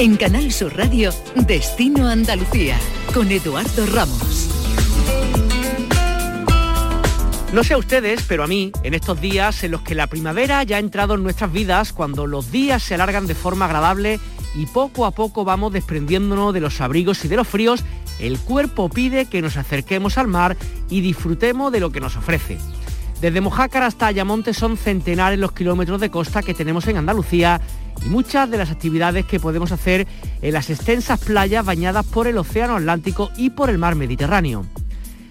En Canal Sur Radio, Destino Andalucía, con Eduardo Ramos. No sé a ustedes, pero a mí, en estos días en los que la primavera ya ha entrado en nuestras vidas, cuando los días se alargan de forma agradable y poco a poco vamos desprendiéndonos de los abrigos y de los fríos, el cuerpo pide que nos acerquemos al mar y disfrutemos de lo que nos ofrece. Desde Mojácar hasta Ayamonte son centenares los kilómetros de costa que tenemos en Andalucía y muchas de las actividades que podemos hacer en las extensas playas bañadas por el Océano Atlántico y por el mar Mediterráneo.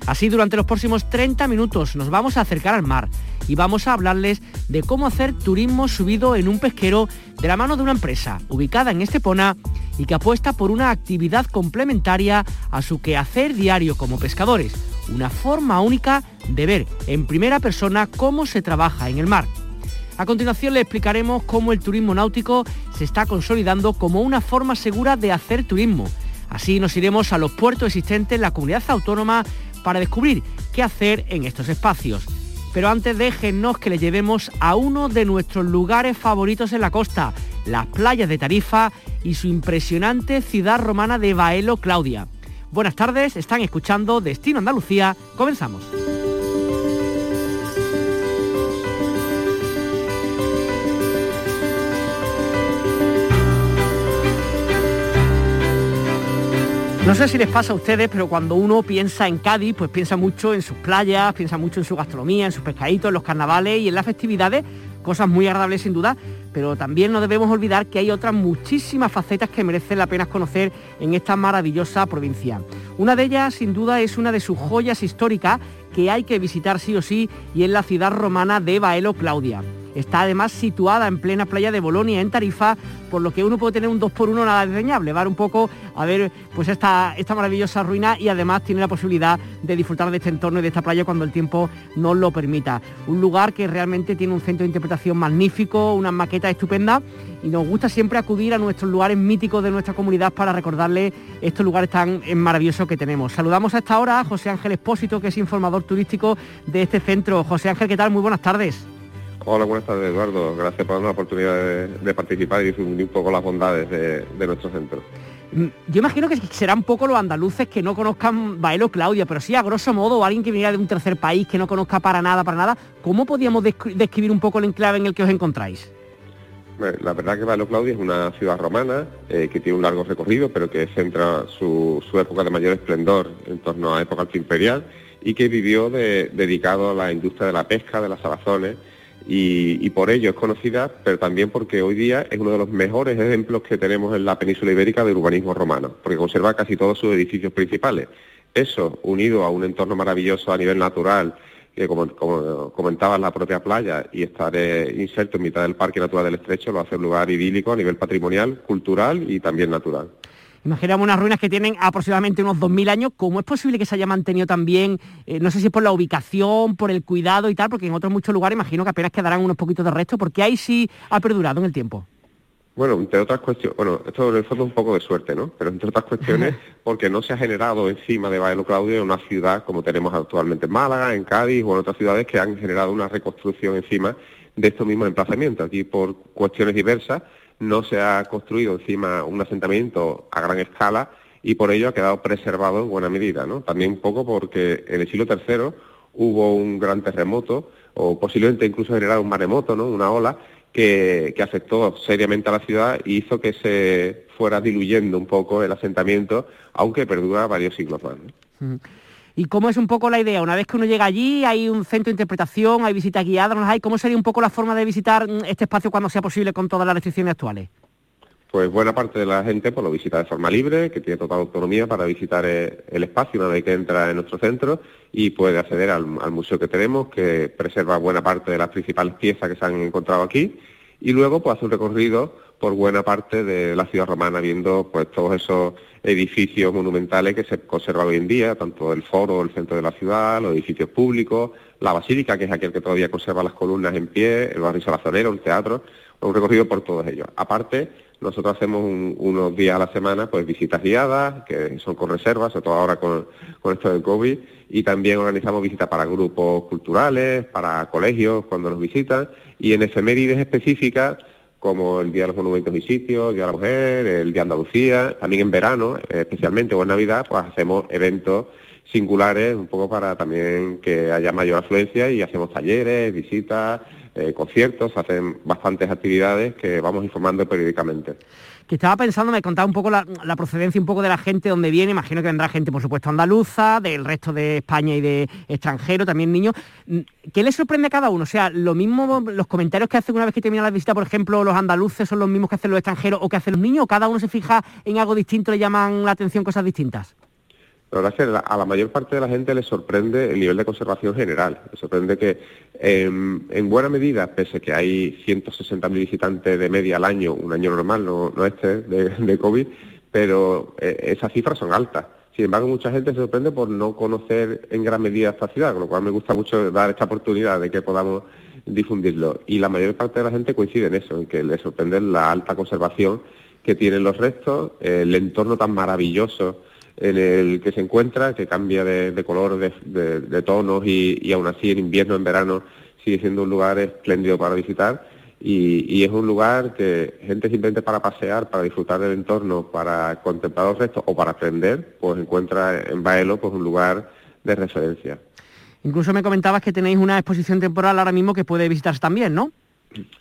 Así, durante los próximos 30 minutos nos vamos a acercar al mar y vamos a hablarles de cómo hacer turismo subido en un pesquero de la mano de una empresa ubicada en Estepona y que apuesta por una actividad complementaria a su quehacer diario como pescadores, una forma única de ver en primera persona cómo se trabaja en el mar. A continuación le explicaremos cómo el turismo náutico se está consolidando como una forma segura de hacer turismo. Así nos iremos a los puertos existentes en la comunidad autónoma para descubrir qué hacer en estos espacios. Pero antes déjenos que le llevemos a uno de nuestros lugares favoritos en la costa, las playas de Tarifa y su impresionante ciudad romana de Baelo Claudia. Buenas tardes, están escuchando Destino Andalucía, comenzamos. No sé si les pasa a ustedes, pero cuando uno piensa en Cádiz, pues piensa mucho en sus playas, piensa mucho en su gastronomía, en sus pescaditos, en los carnavales y en las festividades, cosas muy agradables sin duda, pero también no debemos olvidar que hay otras muchísimas facetas que merecen la pena conocer en esta maravillosa provincia. Una de ellas, sin duda, es una de sus joyas históricas que hay que visitar sí o sí y es la ciudad romana de Baelo Claudia. Está además situada en plena playa de Bolonia, en Tarifa, por lo que uno puede tener un 2x1 nada desdeñable, va un poco a ver pues esta, esta maravillosa ruina y además tiene la posibilidad de disfrutar de este entorno y de esta playa cuando el tiempo nos lo permita. Un lugar que realmente tiene un centro de interpretación magnífico, una maqueta estupenda y nos gusta siempre acudir a nuestros lugares míticos de nuestra comunidad para recordarle estos lugares tan maravillosos que tenemos. Saludamos a esta hora a José Ángel Espósito, que es informador turístico de este centro. José Ángel, ¿qué tal? Muy buenas tardes. Hola, buenas tardes Eduardo. Gracias por darnos la oportunidad de, participar y difundir un poco las bondades de, nuestro centro. Mm, yo imagino que serán un poco los andaluces que no conozcan Baelo Claudia, pero sí a grosso modo alguien que viniera de un tercer país que no conozca para nada, para nada. ¿Cómo podríamos describir un poco el enclave en el que os encontráis? La verdad que Baelo Claudia es una ciudad romana eh, que tiene un largo recorrido, pero que centra su, época de mayor esplendor en torno a la época imperial y que vivió dedicado a la industria de la pesca, de las salazones y, por ello es conocida, pero también porque hoy día es uno de los mejores ejemplos que tenemos en la península ibérica de urbanismo romano, porque conserva casi todos sus edificios principales. Eso, unido a un entorno maravilloso a nivel natural, que como, comentaba la propia playa, y estar eh, inserto en mitad del Parque Natural del Estrecho, lo hace un lugar idílico a nivel patrimonial, cultural y también natural. Imaginamos unas ruinas que tienen aproximadamente unos 2.000 años. ¿Cómo es posible que se haya mantenido también, eh, no sé si por la ubicación, por el cuidado y tal, porque en otros muchos lugares imagino que apenas quedarán unos poquitos de resto, porque ahí sí ha perdurado en el tiempo? Bueno, entre otras cuestiones, bueno, esto en el fondo es un poco de suerte, ¿no? Pero entre otras cuestiones, porque no se ha generado encima de Baelo Claudio una ciudad como tenemos actualmente en Málaga, en Cádiz o en otras ciudades que han generado una reconstrucción encima de estos mismos emplazamientos. Aquí por cuestiones diversas no se ha construido encima un asentamiento a gran escala y por ello ha quedado preservado en buena medida. ¿no? También un poco porque en el siglo III hubo un gran terremoto o posiblemente incluso generado un maremoto, ¿no? una ola que, afectó seriamente a la ciudad y hizo que se fuera diluyendo un poco el asentamiento, aunque perdura varios siglos más. ¿Y cómo es un poco la idea? Una vez que uno llega allí, hay un centro de interpretación, hay visitas guiadas? ¿Cómo sería un poco la forma de visitar mm, este espacio cuando sea posible con todas las restricciones actuales? Pues buena parte de la gente pues, lo visita de forma libre, que tiene total autonomía para visitar eh, el espacio una vez que entra en nuestro centro y puede acceder al, museo que tenemos, que preserva buena parte de las principales piezas que se han encontrado aquí, y luego pues hace un recorrido por buena parte de la ciudad romana, viendo pues todos esos edificios monumentales que se conservan hoy en día, tanto el foro, el centro de la ciudad, los edificios públicos, la basílica, que es aquel que todavía conserva las columnas en pie, el barrio salazonero, el teatro, un recorrido por todos ellos. Aparte, nosotros hacemos unos días a la semana pues visitas guiadas, que son con reservas, sobre todo ahora con, con esto del COVID, y también organizamos visitas para grupos culturales, para colegios cuando nos visitan, y en efemérides específicas como el Día de los Monumentos y Sitios, el Día de la Mujer, el Día de Andalucía, también en verano, especialmente o en Navidad, pues hacemos eventos singulares un poco para también que haya mayor afluencia y hacemos talleres, visitas, eh, conciertos, hacen bastantes actividades que vamos informando periódicamente. Que estaba pensando, me contaba un poco la, procedencia un poco de la gente donde viene, imagino que vendrá gente por supuesto andaluza, del resto de España y de extranjero, también niños. ¿Qué les sorprende a cada uno? O sea, lo mismo, los comentarios que hacen una vez que termina la visita, por ejemplo, los andaluces son los mismos que hacen los extranjeros o que hacen los niños, o cada uno se fija en algo distinto, le llaman la atención cosas distintas. La verdad es que a la mayor parte de la gente le sorprende el nivel de conservación general. Le sorprende que em, en buena medida, pese a que hay 160.000 visitantes de media al año, un año normal, no, este de, COVID, pero eh, esas cifras son altas. Sin embargo, mucha gente se sorprende por no conocer en gran medida esta ciudad, con lo cual me gusta mucho dar esta oportunidad de que podamos difundirlo. Y la mayor parte de la gente coincide en eso, en que le sorprende la alta conservación que tienen los restos, el entorno tan maravilloso en el que se encuentra, que cambia de, color, de, tonos y, aún así en invierno, en verano, sigue siendo un lugar espléndido para visitar y, es un lugar que gente simplemente para pasear, para disfrutar del entorno, para contemplar los restos o para aprender, pues encuentra en Baelo pues un lugar de referencia. Incluso me comentabas que tenéis una exposición temporal ahora mismo que puede visitarse también, ¿no?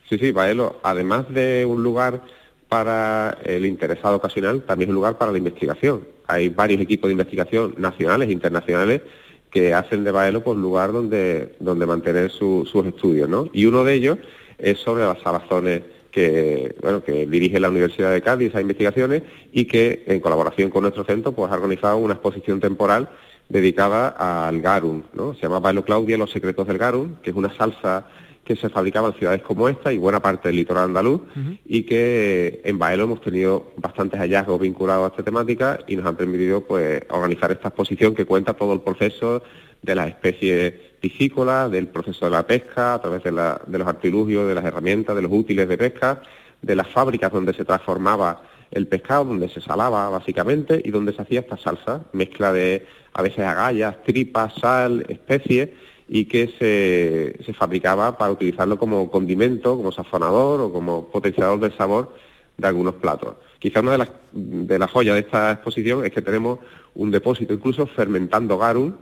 Sí, sí, Baelo, además de un lugar para el interesado ocasional, también es un lugar para la investigación. Hay varios equipos de investigación nacionales e internacionales que hacen de Baelo pues, lugar donde, donde mantener sus estudios, ¿no? Y uno de ellos es sobre las salazones que, bueno, que dirige la Universidad de Cádiz a investigaciones y que en colaboración con nuestro centro pues, ha organizado una exposición temporal dedicada al garum, ¿no? Se llama Baelo Claudia, los secretos del garum, que es una salsa que se fabricaban en ciudades como esta y buena parte del litoral andaluz y que en Baelo hemos tenido bastantes hallazgos vinculados a esta temática y nos han permitido pues organizar esta exposición que cuenta todo el proceso de las especies piscícolas, del proceso de la pesca, a través de, de los artilugios, de las herramientas, de los útiles de pesca, de las fábricas donde se transformaba el pescado, donde se salaba básicamente y donde se hacía esta salsa, mezcla de a veces agallas, tripas, sal, especies y que se, se, fabricaba para utilizarlo como condimento, como sazonador o como potenciador del sabor de algunos platos. Quizá una de las, de las joyas de esta exposición es que tenemos un depósito incluso fermentando garum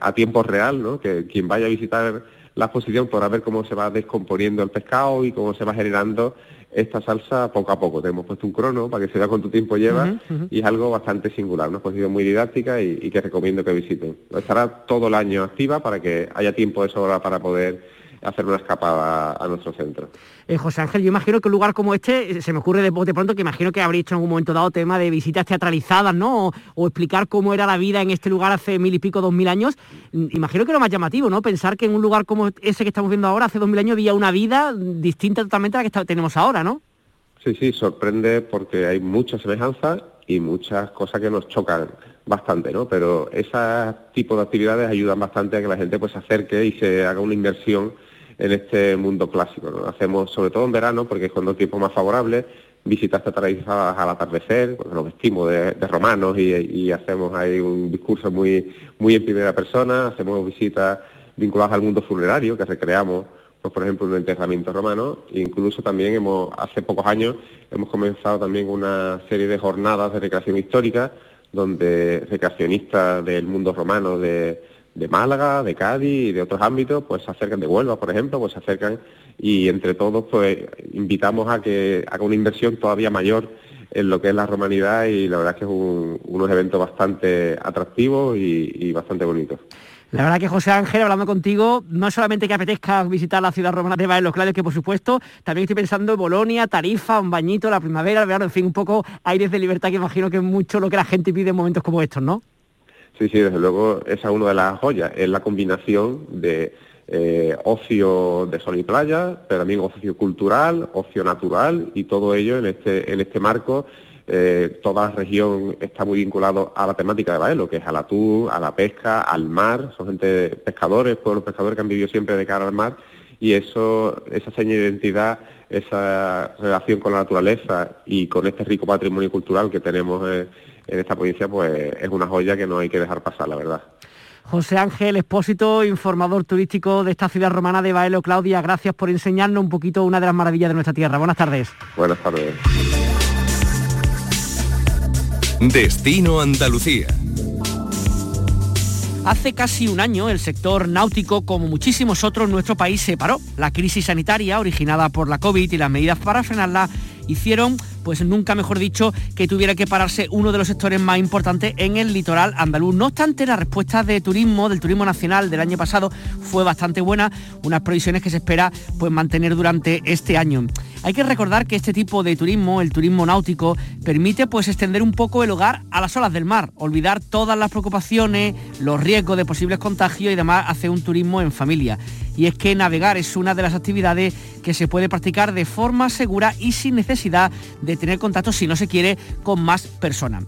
a tiempo real, ¿no? que quien vaya a visitar la exposición podrá ver cómo se va descomponiendo el pescado y cómo se va generando esta salsa poco a poco. Te hemos puesto un crono para que se vea cuánto tiempo lleva y es algo bastante singular, una exposición muy didáctica y, que recomiendo que visiten. Estará todo el año activa para que haya tiempo de sobra para poder hacer una escapada a nuestro centro. Eh, José Ángel, yo imagino que un lugar como este, eh, se me ocurre de, de pronto que imagino que habría hecho en algún momento dado tema de visitas teatralizadas, ¿no? O, explicar cómo era la vida en este lugar hace mil y pico, dos mil años. Mm, imagino que lo más llamativo, ¿no? Pensar que en un lugar como ese que estamos viendo ahora, hace dos mil años, había una vida distinta totalmente a la que tenemos ahora, ¿no? Sí, sí, sorprende porque hay muchas semejanzas y muchas cosas que nos chocan bastante, ¿no? Pero ese tipo de actividades ayudan bastante a que la gente pues se acerque y se haga una inversión en este mundo clásico. ¿no? Hacemos, sobre todo en verano, porque es cuando el tiempo más favorable, visitas teatralizadas al atardecer, nos vestimos de, romanos y, hacemos ahí un discurso muy, muy en primera persona, hacemos visitas vinculadas al mundo funerario, que recreamos, pues, por ejemplo, un enterramiento romano, incluso también hemos, hace pocos años, hemos comenzado también una serie de jornadas de recreación histórica, donde recreacionistas del mundo romano, de de Málaga, de Cádiz y de otros ámbitos, pues se acercan de Huelva, por ejemplo, pues se acercan y entre todos pues invitamos a que haga una inversión todavía mayor en lo que es la romanidad y la verdad es que es un, unos eventos bastante atractivos y, bastante bonitos. La verdad que José Ángel, hablando contigo, no solamente que apetezca visitar la ciudad romana de Los Claves, que por supuesto, también estoy pensando en Bolonia, Tarifa, un bañito, la primavera, el verano, en fin, un poco aires de libertad que imagino que es mucho lo que la gente pide en momentos como estos, ¿no? Sí, sí, desde luego esa es una de las joyas, es la combinación de eh, ocio de sol y playa, pero también ocio cultural, ocio natural y todo ello en este, en este marco. Eh, toda la región está muy vinculado a la temática de Baelo, que es al atún, a la pesca, al mar, son gente pescadores, pueblos pescadores que han vivido siempre de cara al mar y eso, esa seña de identidad, esa relación con la naturaleza y con este rico patrimonio cultural que tenemos en esta provincia, pues es una joya que no hay que dejar pasar, la verdad. José Ángel Expósito, informador turístico de esta ciudad romana de Baelo. Claudia, gracias por enseñarnos un poquito una de las maravillas de nuestra tierra. Buenas tardes. Buenas tardes. Destino Andalucía. Hace casi un año el sector náutico, como muchísimos otros en nuestro país, se paró. La crisis sanitaria originada por la COVID y las medidas para frenarla hicieron pues nunca mejor dicho que tuviera que pararse uno de los sectores más importantes en el litoral andaluz. No obstante, la respuesta de turismo, del turismo nacional del año pasado fue bastante buena, unas previsiones que se espera pues mantener durante este año. Hay que recordar que este tipo de turismo, el turismo náutico, permite pues extender un poco el hogar a las olas del mar, olvidar todas las preocupaciones, los riesgos de posibles contagios y demás hacer un turismo en familia. Y es que navegar es una de las actividades que se puede practicar de forma segura y sin necesidad de tener contacto, si no se quiere, con más personas.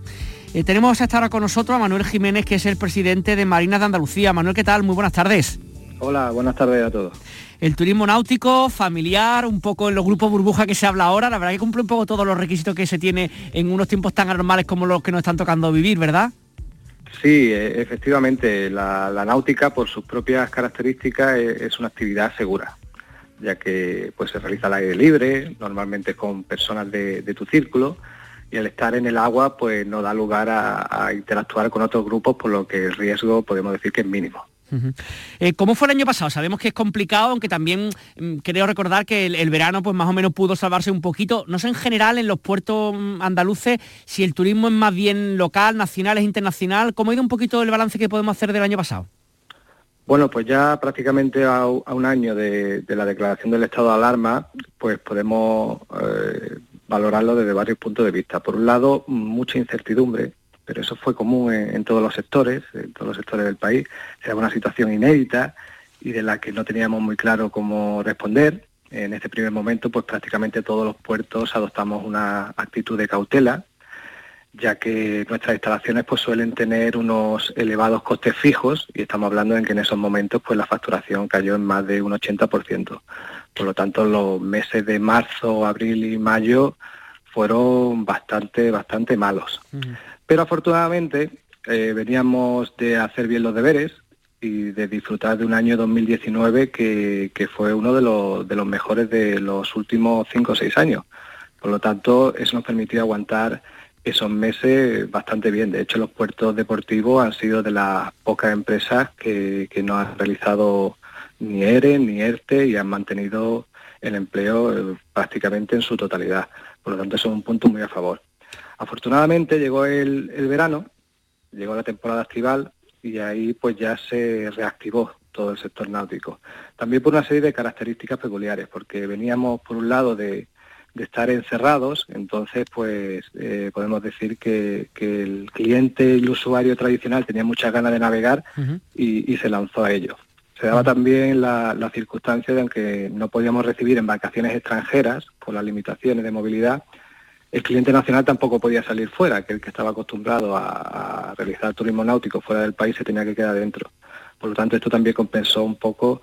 Eh, tenemos hasta ahora con nosotros a Manuel Jiménez, que es el presidente de Marinas de Andalucía. Manuel, ¿qué tal? Muy buenas tardes. Hola, buenas tardes a todos. El turismo náutico, familiar, un poco en los grupos burbuja que se habla ahora, la verdad que cumple un poco todos los requisitos que se tiene en unos tiempos tan anormales como los que nos están tocando vivir, ¿verdad? Sí, e, efectivamente, la, náutica por sus propias características e, es, una actividad segura, ya que pues, se realiza al aire libre, normalmente con personas de, tu círculo, y al estar en el agua pues no da lugar a interactuar con otros grupos, por lo que el riesgo podemos decir que es mínimo. Eh, ¿Cómo fue el año pasado? Sabemos que es complicado, aunque también mm, creo recordar que el, verano pues más o menos pudo salvarse un poquito. No sé en general en los puertos mm, andaluces si el turismo es más bien local, nacional, es internacional. ¿Cómo ha ido un poquito el balance que podemos hacer del año pasado? Bueno, pues ya prácticamente a, un año de, la declaración del estado de alarma, pues podemos eh, valorarlo desde varios puntos de vista. Por un lado, mucha incertidumbre pero eso fue común en, todos los sectores, en todos los sectores del país. Era una situación inédita y de la que no teníamos muy claro cómo responder. En este primer momento, pues prácticamente todos los puertos adoptamos una actitud de cautela, ya que nuestras instalaciones pues suelen tener unos elevados costes fijos y estamos hablando en que en esos momentos pues la facturación cayó en más de un 80%. Por lo tanto, los meses de marzo, abril y mayo fueron bastante, bastante malos. Pero afortunadamente eh, veníamos de hacer bien los deberes y de disfrutar de un año 2019 que, fue uno de los, mejores de los últimos cinco o seis años. Por lo tanto, eso nos permitió aguantar esos meses bastante bien. De hecho, los puertos deportivos han sido de las pocas empresas que, que no han realizado ni ERE ni ERTE y han mantenido el empleo eh, prácticamente en su totalidad. Por lo tanto, eso es un punto muy a favor. Afortunadamente llegó el, verano, llegó la temporada estival y ahí pues ya se reactivó todo el sector náutico. También por una serie de características peculiares, porque veníamos por un lado de, estar encerrados, entonces pues eh, podemos decir que, el cliente y el usuario tradicional tenía muchas ganas de navegar y, se lanzó a ello. Se daba también la, la circunstancia de que no podíamos recibir embarcaciones extranjeras por las limitaciones de movilidad, el cliente nacional tampoco podía salir fuera, que el que estaba acostumbrado a, realizar turismo náutico fuera del país se tenía que quedar dentro. Por lo tanto, esto también compensó un poco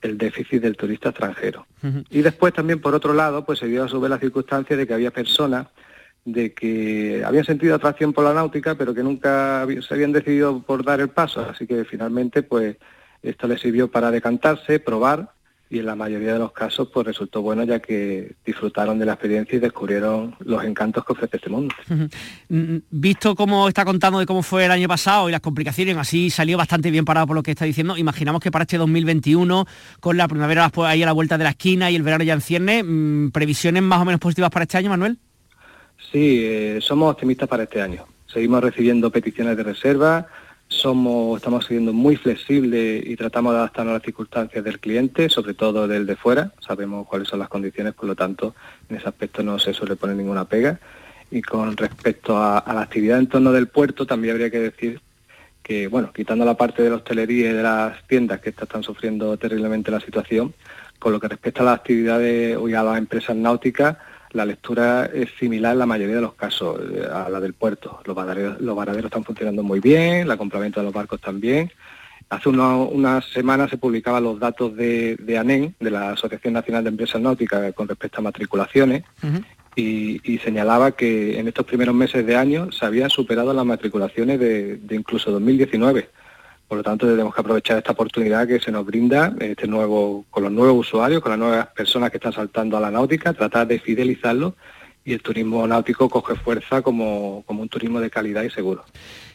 el déficit del turista extranjero. Y después también, por otro lado, pues se dio a su vez la circunstancia de que había personas de que habían sentido atracción por la náutica, pero que nunca se habían decidido por dar el paso. Así que finalmente, pues esto les sirvió para decantarse, probar y en la mayoría de los casos pues resultó bueno ya que disfrutaron de la experiencia y descubrieron los encantos que ofrece este mundo. Mm, visto cómo está contando de cómo fue el año pasado y las complicaciones, así salió bastante bien parado por lo que está diciendo, imaginamos que para este 2021, con la primavera ahí a la vuelta de la esquina y el verano ya en cierne, mm, ¿previsiones más o menos positivas para este año, Manuel? Sí, eh, somos optimistas para este año. Seguimos recibiendo peticiones de reserva, somos, estamos siendo muy flexibles y tratamos de adaptarnos a las circunstancias del cliente, sobre todo del de fuera. Sabemos cuáles son las condiciones, por lo tanto, en ese aspecto no se suele poner ninguna pega. Y con respecto a, la actividad en torno del puerto, también habría que decir que, bueno, quitando la parte de la hostelería y de las tiendas que están sufriendo terriblemente la situación, con lo que respecta a las actividades o a las empresas náuticas, la lectura es similar en la mayoría de los casos eh, a la del puerto. Los varaderos, los están funcionando muy bien, la compraventa de los barcos también. Hace unas semanas se publicaban los datos de, de, ANEN, de la Asociación Nacional de Empresas Náuticas, con respecto a matriculaciones, y, señalaba que en estos primeros meses de año se habían superado las matriculaciones de, de incluso 2019. Por lo tanto, tenemos que aprovechar esta oportunidad que se nos brinda este nuevo, con los nuevos usuarios, con las nuevas personas que están saltando a la náutica, tratar de fidelizarlos y el turismo náutico coge fuerza como, como un turismo de calidad y seguro.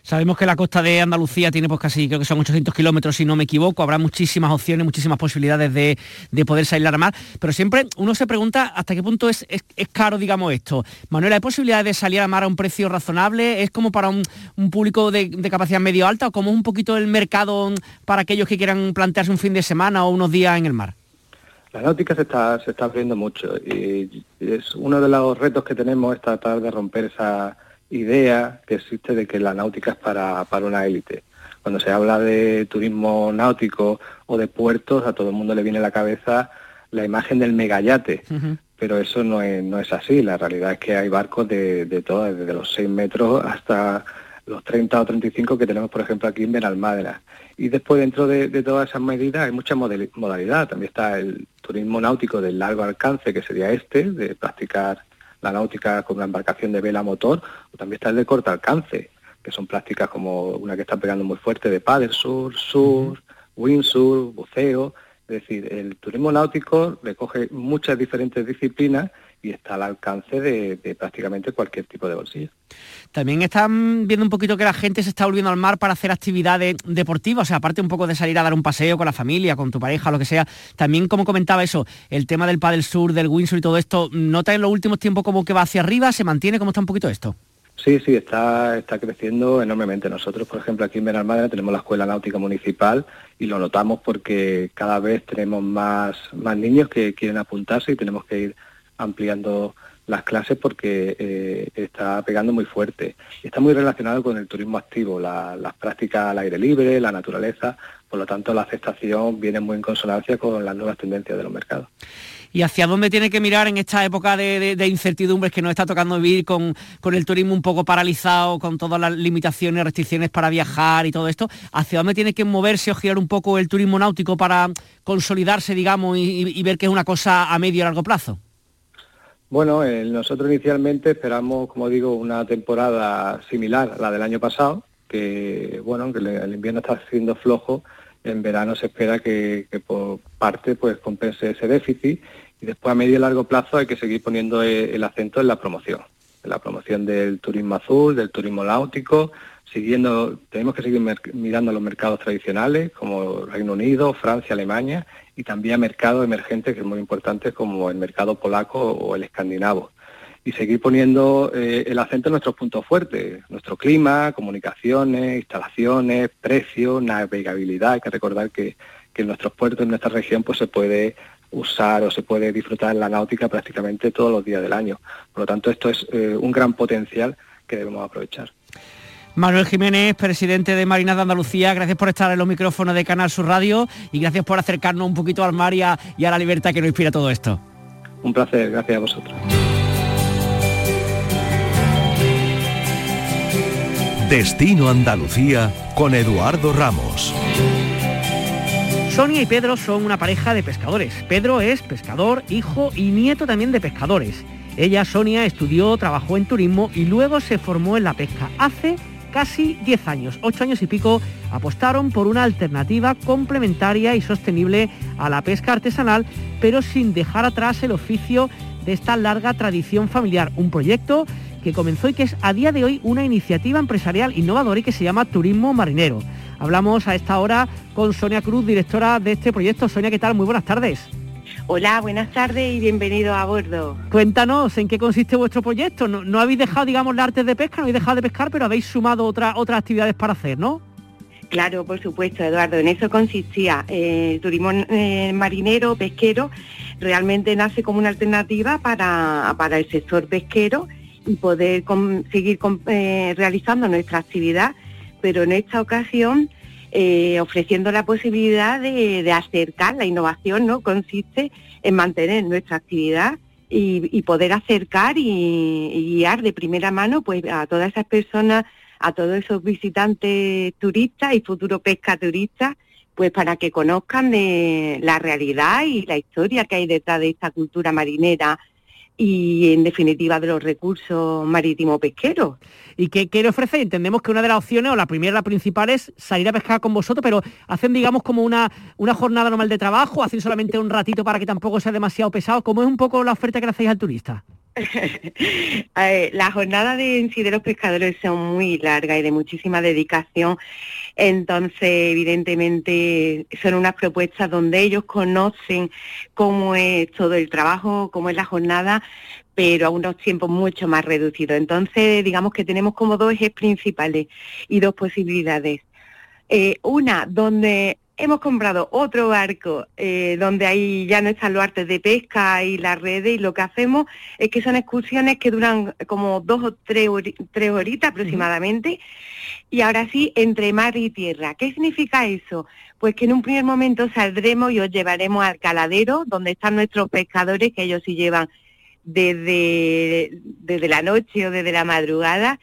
Sabemos que la costa de Andalucía tiene pues casi, creo que son 800 kilómetros, si no me equivoco, habrá muchísimas opciones, muchísimas posibilidades de, poder salir a mar, pero siempre uno se pregunta hasta qué punto es, es, caro, digamos, esto. Manuel, ¿hay posibilidades de salir a mar a un precio razonable? ¿Es como para un, público de, capacidad medio alta o como un poquito el mercado para aquellos que quieran plantearse un fin de semana o unos días en el mar? La náutica se está, se está abriendo mucho y es uno de los retos que tenemos es tratar de romper esa idea que existe de que la náutica es para, para una élite. Cuando se habla de turismo náutico o de puertos, a todo el mundo le viene a la cabeza la imagen del megayate, pero eso no es, no es así. La realidad es que hay barcos de, de todo, desde los 6 metros hasta los 30 o 35 que tenemos, por ejemplo, aquí en Benalmádena. Y después, dentro de, de todas esas medidas, hay mucha modalidad. También está el turismo náutico del largo alcance, que sería este, de practicar la náutica con una embarcación de vela motor, o también está el de corto alcance, que son prácticas como una que está pegando muy fuerte de paddle sur, sur, windsurf, buceo. Es decir, el turismo náutico recoge muchas diferentes disciplinas y está al alcance de, prácticamente cualquier tipo de bolsillo. También están viendo un poquito que la gente se está volviendo al mar para hacer actividades deportivas, o sea, aparte un poco de salir a dar un paseo con la familia, con tu pareja, lo que sea. También, como comentaba eso, el tema del paddle sur, del windsurf y todo esto, ¿nota en los últimos tiempos como que va hacia arriba? ¿Se mantiene? ¿Cómo está un poquito esto? Sí, sí, está, está creciendo enormemente. Nosotros, por ejemplo, aquí en Benalmádena tenemos la Escuela Náutica Municipal y lo notamos porque cada vez tenemos más, más niños que quieren apuntarse y tenemos que ir ampliando las clases porque eh, está pegando muy fuerte. Está muy relacionado con el turismo activo, las prácticas al aire libre, la naturaleza, por lo tanto la aceptación viene muy en consonancia con las nuevas tendencias de los mercados. ¿Y hacia dónde tiene que mirar en esta época de, incertidumbres que nos está tocando vivir con, con, el turismo un poco paralizado, con todas las limitaciones, restricciones para viajar y todo esto? ¿Hacia dónde tiene que moverse o girar un poco el turismo náutico para consolidarse, digamos, y ver que es una cosa a medio y largo plazo? Bueno, eh, nosotros inicialmente esperamos, como digo, una temporada similar a la del año pasado, que bueno, aunque el invierno está siendo flojo, en verano se espera que, por parte pues compense ese déficit y después a medio y largo plazo hay que seguir poniendo eh, el acento en la promoción, en la promoción del turismo azul, del turismo náutico, siguiendo, tenemos que seguir mirando los mercados tradicionales como Reino Unido, Francia, Alemania y también a mercados emergentes que es muy importante como el mercado polaco o el escandinavo. Y seguir poniendo eh, el acento en nuestros puntos fuertes, nuestro clima, comunicaciones, instalaciones, precios, navegabilidad. Hay que recordar que, en nuestros puertos, en nuestra región, pues se puede usar o se puede disfrutar la náutica prácticamente todos los días del año. Por lo tanto, esto es eh, un gran potencial que debemos aprovechar. Manuel Jiménez, presidente de Marina de Andalucía, gracias por estar en los micrófonos de Canal Sur Radio y gracias por acercarnos un poquito al mar y a, la libertad que nos inspira todo esto. Un placer, gracias a vosotros. Destino Andalucía con Eduardo Ramos. Sonia y Pedro son una pareja de pescadores. Pedro es pescador, hijo y nieto también de pescadores. Ella, Sonia, estudió, trabajó en turismo y luego se formó en la pesca. Hace casi 10 años, 8 años y pico, apostaron por una alternativa complementaria y sostenible a la pesca artesanal, pero sin dejar atrás el oficio de esta larga tradición familiar. Un proyecto que comenzó y que es a día de hoy una iniciativa empresarial innovadora y que se llama Turismo Marinero. Hablamos a esta hora con Sonia Cruz, directora de este proyecto. Sonia, ¿qué tal? Muy buenas tardes. Hola, buenas tardes y bienvenido a bordo. Cuéntanos en qué consiste vuestro proyecto. No, habéis dejado, digamos, las artes de pesca, no habéis dejado de pescar, pero habéis sumado otras otras actividades para hacer, ¿no? Claro, por supuesto, Eduardo. En eso consistía el eh, turismo eh, marinero, pesquero. Realmente nace como una alternativa para, para el sector pesquero y poder seguir eh, realizando nuestra actividad, pero en esta ocasión eh, ofreciendo la posibilidad de, acercar la innovación, ¿no? Consiste en mantener nuestra actividad y, poder acercar y, guiar de primera mano pues a todas esas personas, a todos esos visitantes turistas y futuros pescaturistas, pues para que conozcan de la realidad y la historia que hay detrás de esta cultura marinera y en definitiva de los recursos marítimo pesqueros. ¿Y qué, qué le ofrece? Entendemos que una de las opciones, o la primera, la principal, es salir a pescar con vosotros, pero hacen, digamos, como una, una jornada normal de trabajo, hacen solamente un ratito para que tampoco sea demasiado pesado. ¿Cómo es un poco la oferta que le hacéis al turista? la jornada de en sí de los pescadores son muy larga y de muchísima dedicación. Entonces, evidentemente, son unas propuestas donde ellos conocen cómo es todo el trabajo, cómo es la jornada, pero a unos tiempos mucho más reducidos. Entonces, digamos que tenemos como dos ejes principales y dos posibilidades. Eh, una, donde hemos comprado otro barco eh, donde ahí ya no están los artes de pesca y las redes y lo que hacemos es que son excursiones que duran como dos o tres, tres horitas aproximadamente y ahora sí entre mar y tierra. ¿Qué significa eso? Pues que en un primer momento saldremos y os llevaremos al caladero donde están nuestros pescadores que ellos sí llevan desde, desde la noche o desde la madrugada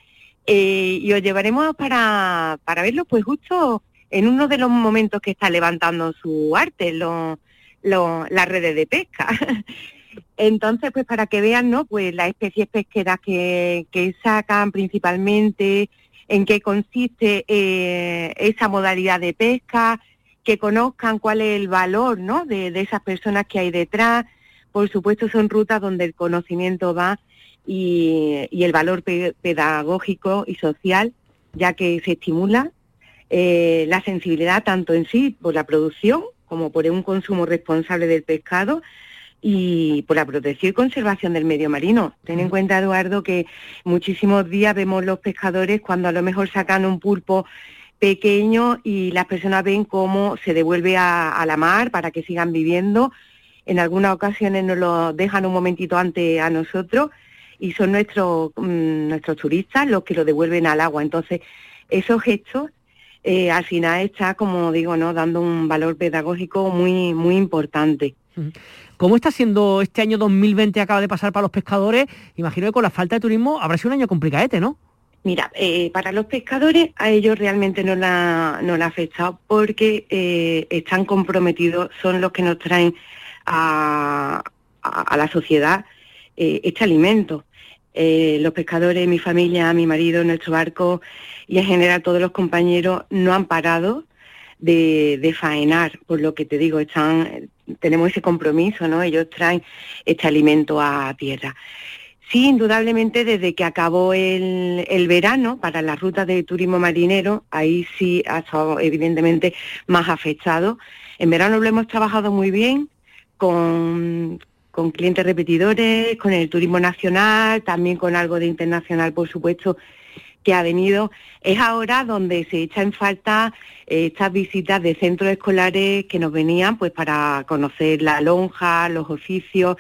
eh, y os llevaremos para, para verlos pues justo en uno de los momentos que está levantando su arte, lo, las redes de pesca. Entonces, pues para que vean, ¿no? Pues las especies pesqueras que, que sacan principalmente, en qué consiste eh, esa modalidad de pesca, que conozcan cuál es el valor, ¿no? De, de esas personas que hay detrás. Por supuesto, son rutas donde el conocimiento va y, y el valor pedagógico y social, ya que se estimula eh, la sensibilidad tanto en sí por la producción como por un consumo responsable del pescado y por la protección y conservación del medio marino. Ten en cuenta, Eduardo, que muchísimos días vemos los pescadores cuando a lo mejor sacan un pulpo pequeño y las personas ven cómo se devuelve a, la mar para que sigan viviendo. En algunas ocasiones nos lo dejan un momentito antes a nosotros y son nuestros, mm, nuestros turistas los que lo devuelven al agua. Entonces, esos gestos eh, al final está, como digo, ¿no? dando un valor pedagógico muy, muy importante. ¿Cómo está siendo este año 2020 acaba de pasar para los pescadores? Imagino que con la falta de turismo habrá sido un año complicadete, ¿no? Mira, eh, para los pescadores a ellos realmente no la, no la ha afectado porque eh, están comprometidos, son los que nos traen a, a, la sociedad este alimento. Los pescadores, mi familia, mi marido, nuestro barco, y en general todos los compañeros no han parado de, faenar, por lo que te digo, están, tenemos ese compromiso, ¿no? Ellos traen este alimento a tierra. Sí, indudablemente desde que acabó el, el, verano para las rutas de turismo marinero, ahí sí ha estado evidentemente más afectado. En verano lo hemos trabajado muy bien con, con clientes repetidores, con el turismo nacional, también con algo de internacional, por supuesto, que ha venido, es ahora donde se echa en falta eh, estas visitas de centros escolares que nos venían pues para conocer la lonja, los oficios.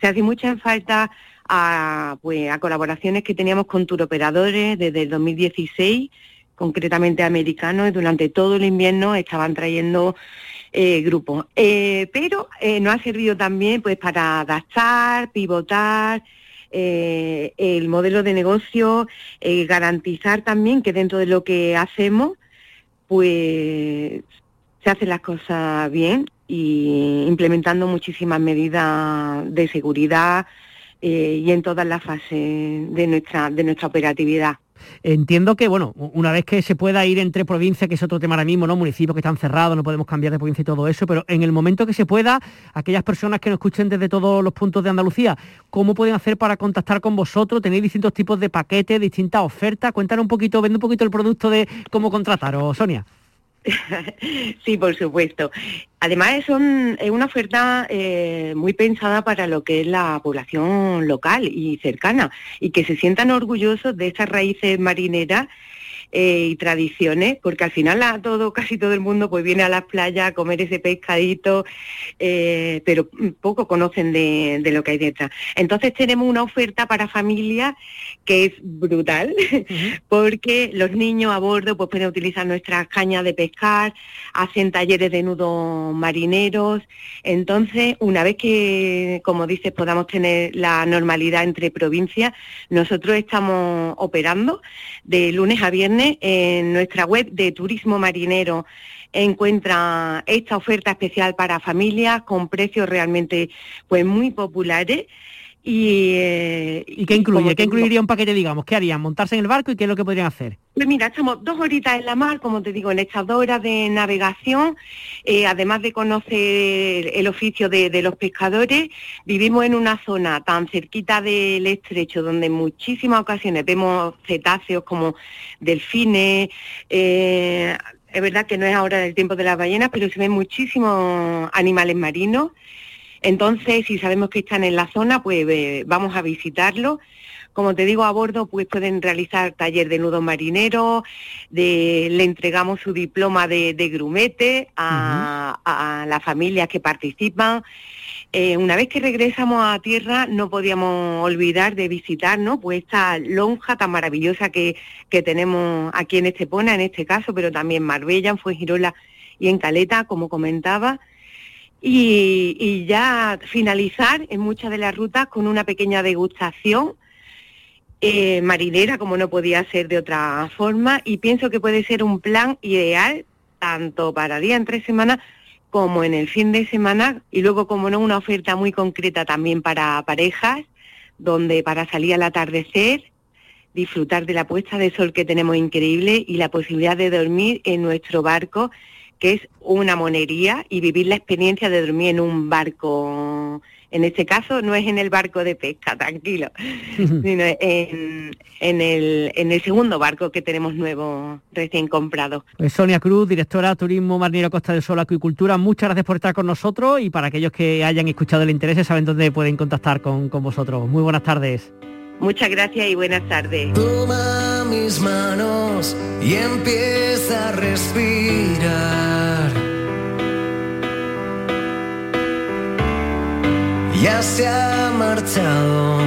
Se hace mucha en falta a, pues, a colaboraciones que teníamos con turoperadores desde el 2016, concretamente americanos, durante todo el invierno estaban trayendo eh, grupos. Eh, pero nos ha servido también pues para adaptar, pivotar, eh, el modelo de negocio, eh, garantizar también que dentro de lo que hacemos, pues se hacen las cosas bien y implementando muchísimas medidas de seguridad eh, y en todas las fases de nuestra, de nuestra operatividad. Entiendo que, bueno, una vez que se pueda ir entre provincias, que es otro tema ahora mismo, ¿no? Municipios que están cerrados, no podemos cambiar de provincia y todo eso, pero en el momento que se pueda, aquellas personas que nos escuchen desde todos los puntos de Andalucía, ¿cómo pueden hacer para contactar con vosotros? ¿Tenéis distintos tipos de paquetes, distintas ofertas? Cuéntanos un poquito, vende un poquito el producto de cómo contrataros, Sonia. sí, por supuesto. Además es, una oferta eh, muy pensada para lo que es la población local y cercana y que se sientan orgullosos de esas raíces marineras eh, y tradiciones, porque al final a todo, casi todo el mundo pues viene a las playas a comer ese pescadito, eh, pero poco conocen de, lo que hay detrás. Entonces tenemos una oferta para familias que es brutal, porque los niños a bordo pues pueden utilizar nuestras cañas de pescar, hacen talleres de nudos marineros, entonces una vez que, como dices, podamos tener la normalidad entre provincias, nosotros estamos operando de lunes a viernes en nuestra web de Turismo Marinero. Encuentra esta oferta especial para familias con precios realmente pues muy populares ¿Y, eh, ¿Y qué incluye? ¿Qué incluiría un paquete, digamos? ¿Qué harían? ¿Montarse en el barco y qué es lo que podrían hacer? Pues mira, estamos dos horitas en la mar, como te digo, en estas dos horas de navegación, eh, además de conocer el oficio de, los pescadores, vivimos en una zona tan cerquita del estrecho, donde en muchísimas ocasiones vemos cetáceos como delfines, eh, es verdad que no es ahora el tiempo de las ballenas, pero se ven muchísimos animales marinos. Entonces, si sabemos que están en la zona, pues eh, vamos a visitarlo. Como te digo, a bordo pues pueden realizar taller de nudos marineros, le entregamos su diploma de, grumete a, las familias que participan. Eh, una vez que regresamos a tierra no podíamos olvidar de visitar pues esta lonja tan maravillosa que, que tenemos aquí en Estepona, en este caso, pero también Marbella, en Fuengirola y en Caleta, como comentaba y, ya finalizar en muchas de las rutas con una pequeña degustación eh, marinera, como no podía ser de otra forma, y pienso que puede ser un plan ideal tanto para día en tres semanas como en el fin de semana, y luego, como no, una oferta muy concreta también para parejas, donde para salir al atardecer, disfrutar de la puesta de sol que tenemos increíble y la posibilidad de dormir en nuestro barco que es una monería y vivir la experiencia de dormir en un barco. En este caso no es en el barco de pesca, tranquilo, sino en, el, en el segundo barco que tenemos nuevo, recién comprado. Pues Sonia Cruz, directora de Turismo Marinero Costa del Sol Acuicultura, muchas gracias por estar con nosotros y para aquellos que hayan escuchado el interés saben dónde pueden contactar con, con vosotros. Muy buenas tardes. Muchas gracias y buenas tardes. Toma mis manos y empieza a respirar. Ya se ha marchado.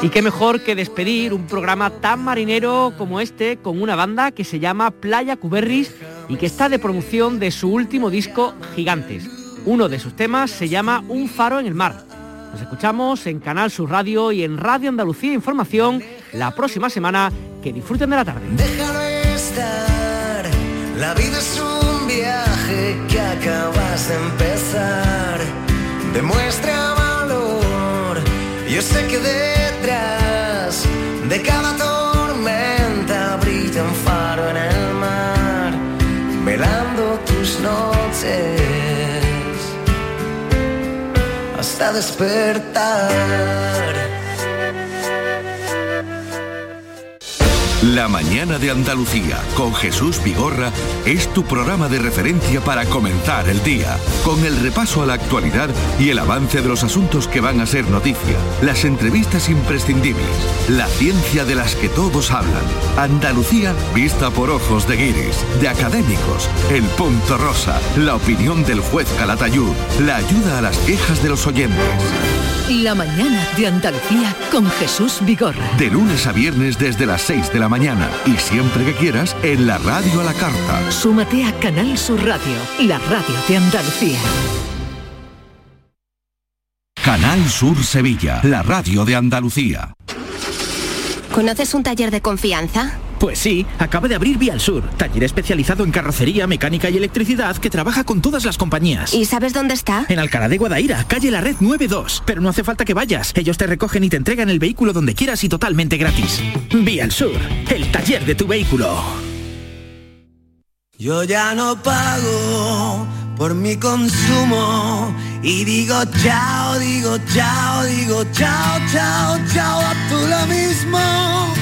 Y qué mejor que despedir un programa tan marinero como este con una banda que se llama Playa Cuberris y que está de promoción de su último disco Gigantes. Uno de sus temas se llama Un faro en el mar nos escuchamos en Canal Sur Radio y en Radio Andalucía Información la próxima semana. Que disfruten de la tarde. Déjalo estar, la vida es un viaje que acabas de empezar. Demuestra valor, yo sé que detrás de cada despertar. La mañana de Andalucía con Jesús Vigorra es tu programa de referencia para comenzar el día, con el repaso a la actualidad y el avance de los asuntos que van a ser noticia, las entrevistas imprescindibles, la ciencia de las que todos hablan. Andalucía vista por ojos de guiris, de académicos, el punto rosa, la opinión del juez Calatayud, la ayuda a las quejas de los oyentes. La mañana de Andalucía con Jesús Vigorra. De lunes a viernes desde las 6 de la mañana y siempre que quieras en la radio a la carta. Súmate a Canal Sur Radio, la radio de Andalucía. Canal Sur Sevilla, la radio de Andalucía. ¿Conoces un taller de confianza? Pues sí, acaba de abrir Vía al Sur, taller especializado en carrocería, mecánica y electricidad que trabaja con todas las compañías. ¿Y sabes dónde está? En Alcalá de Guadaira, calle La Red 92. Pero no hace falta que vayas, ellos te recogen y te entregan el vehículo donde quieras y totalmente gratis. Vía al Sur, el taller de tu vehículo. Yo ya no pago por mi consumo y digo chao, digo chao, digo chao, chao, chao, a tú lo mismo.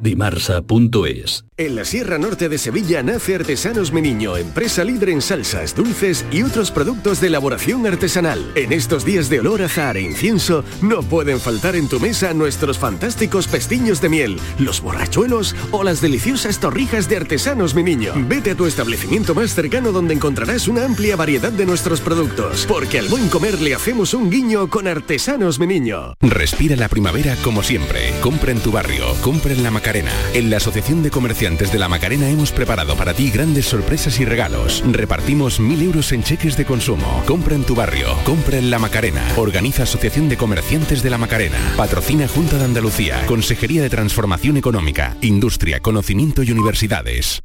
Dimarsa.es en la Sierra Norte de Sevilla nace Artesanos Mi Niño, empresa líder en salsas, dulces y otros productos de elaboración artesanal. En estos días de olor a azahar e incienso, no pueden faltar en tu mesa nuestros fantásticos pestiños de miel, los borrachuelos o las deliciosas torrijas de Artesanos Mi Niño. Vete a tu establecimiento más cercano donde encontrarás una amplia variedad de nuestros productos, porque al buen comer le hacemos un guiño con Artesanos Mi Niño. Respira la primavera como siempre. Compra en tu barrio, compra en la En la Asociación de Comerciantes de la Macarena hemos preparado para ti grandes sorpresas y regalos. Repartimos mil euros en cheques de consumo. Compra en tu barrio. Compra en la Macarena. Organiza Asociación de Comerciantes de la Macarena. Patrocina Junta de Andalucía. Consejería de Transformación Económica, Industria, Conocimiento y Universidades.